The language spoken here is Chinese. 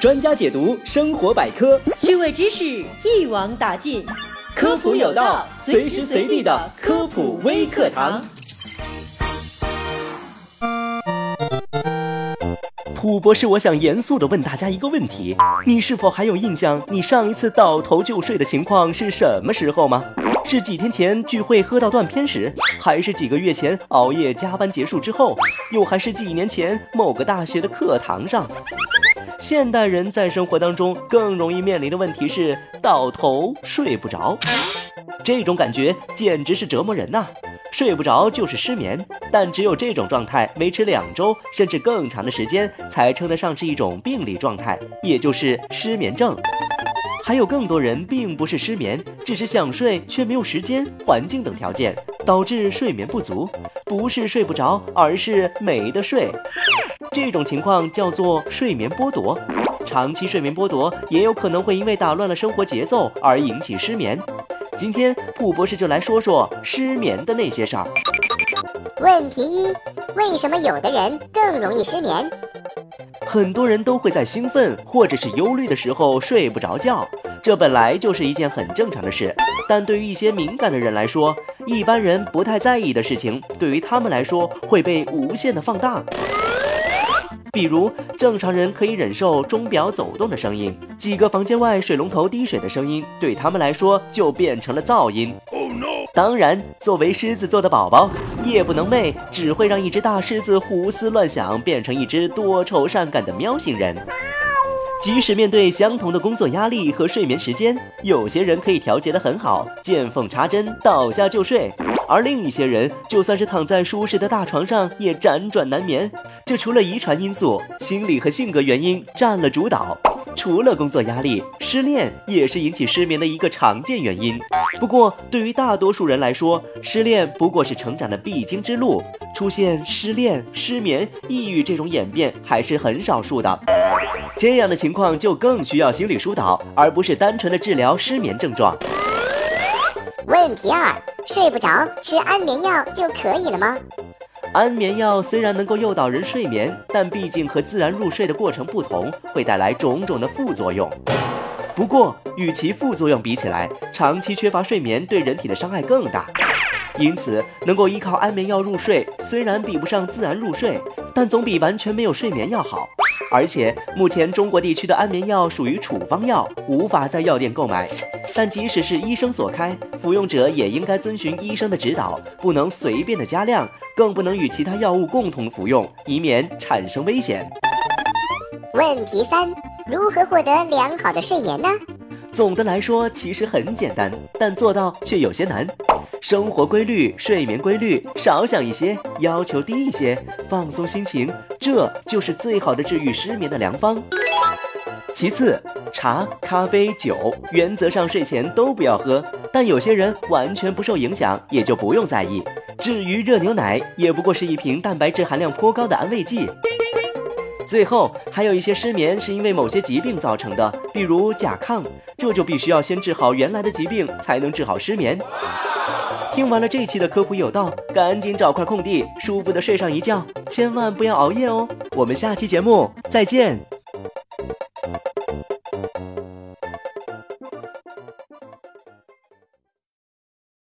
专家解读生活百科，趣味知识一网打尽，科普有道，随时随地的科普微课堂。普博士，我想严肃的问大家一个问题：你是否还有印象，你上一次倒头就睡的情况是什么时候吗？是几天前聚会喝到断片时，还是几个月前熬夜加班结束之后，又还是几年前某个大学的课堂上？现代人在生活当中更容易面临的问题是倒头睡不着，这种感觉简直是折磨人呐！睡不着就是失眠，但只有这种状态维持两周甚至更长的时间，才称得上是一种病理状态，也就是失眠症。还有更多人并不是失眠，只是想睡却没有时间、环境等条件，导致睡眠不足。不是睡不着，而是没得睡。这种情况叫做睡眠剥夺。长期睡眠剥夺也有可能会因为打乱了生活节奏而引起失眠。今天，普博士就来说说失眠的那些事儿。问题一：为什么有的人更容易失眠？很多人都会在兴奋或者是忧虑的时候睡不着觉，这本来就是一件很正常的事。但对于一些敏感的人来说，一般人不太在意的事情，对于他们来说会被无限的放大。比如，正常人可以忍受钟表走动的声音，几个房间外水龙头滴水的声音，对他们来说就变成了噪音。当然，作为狮子座的宝宝，夜不能寐只会让一只大狮子胡思乱想，变成一只多愁善感的喵星人。即使面对相同的工作压力和睡眠时间，有些人可以调节得很好，见缝插针，倒下就睡；而另一些人，就算是躺在舒适的大床上，也辗转难眠。这除了遗传因素，心理和性格原因占了主导。除了工作压力，失恋也是引起失眠的一个常见原因。不过，对于大多数人来说，失恋不过是成长的必经之路，出现失恋、失眠、抑郁这种演变还是很少数的。这样的情况就更需要心理疏导，而不是单纯的治疗失眠症状。问题二：睡不着吃安眠药就可以了吗？安眠药虽然能够诱导人睡眠，但毕竟和自然入睡的过程不同，会带来种种的副作用。不过，与其副作用比起来，长期缺乏睡眠对人体的伤害更大。因此，能够依靠安眠药入睡，虽然比不上自然入睡，但总比完全没有睡眠要好。而且，目前中国地区的安眠药属于处方药，无法在药店购买。但即使是医生所开，服用者也应该遵循医生的指导，不能随便的加量，更不能与其他药物共同服用，以免产生危险。问题三：如何获得良好的睡眠呢？总的来说，其实很简单，但做到却有些难。生活规律，睡眠规律，少想一些，要求低一些，放松心情，这就是最好的治愈失眠的良方。其次，茶、咖啡、酒，原则上睡前都不要喝，但有些人完全不受影响，也就不用在意。至于热牛奶，也不过是一瓶蛋白质含量颇高的安慰剂。最后，还有一些失眠是因为某些疾病造成的，比如甲亢，这就必须要先治好原来的疾病，才能治好失眠。听完了这期的科普有道，赶紧找块空地，舒服的睡上一觉，千万不要熬夜哦。我们下期节目再见。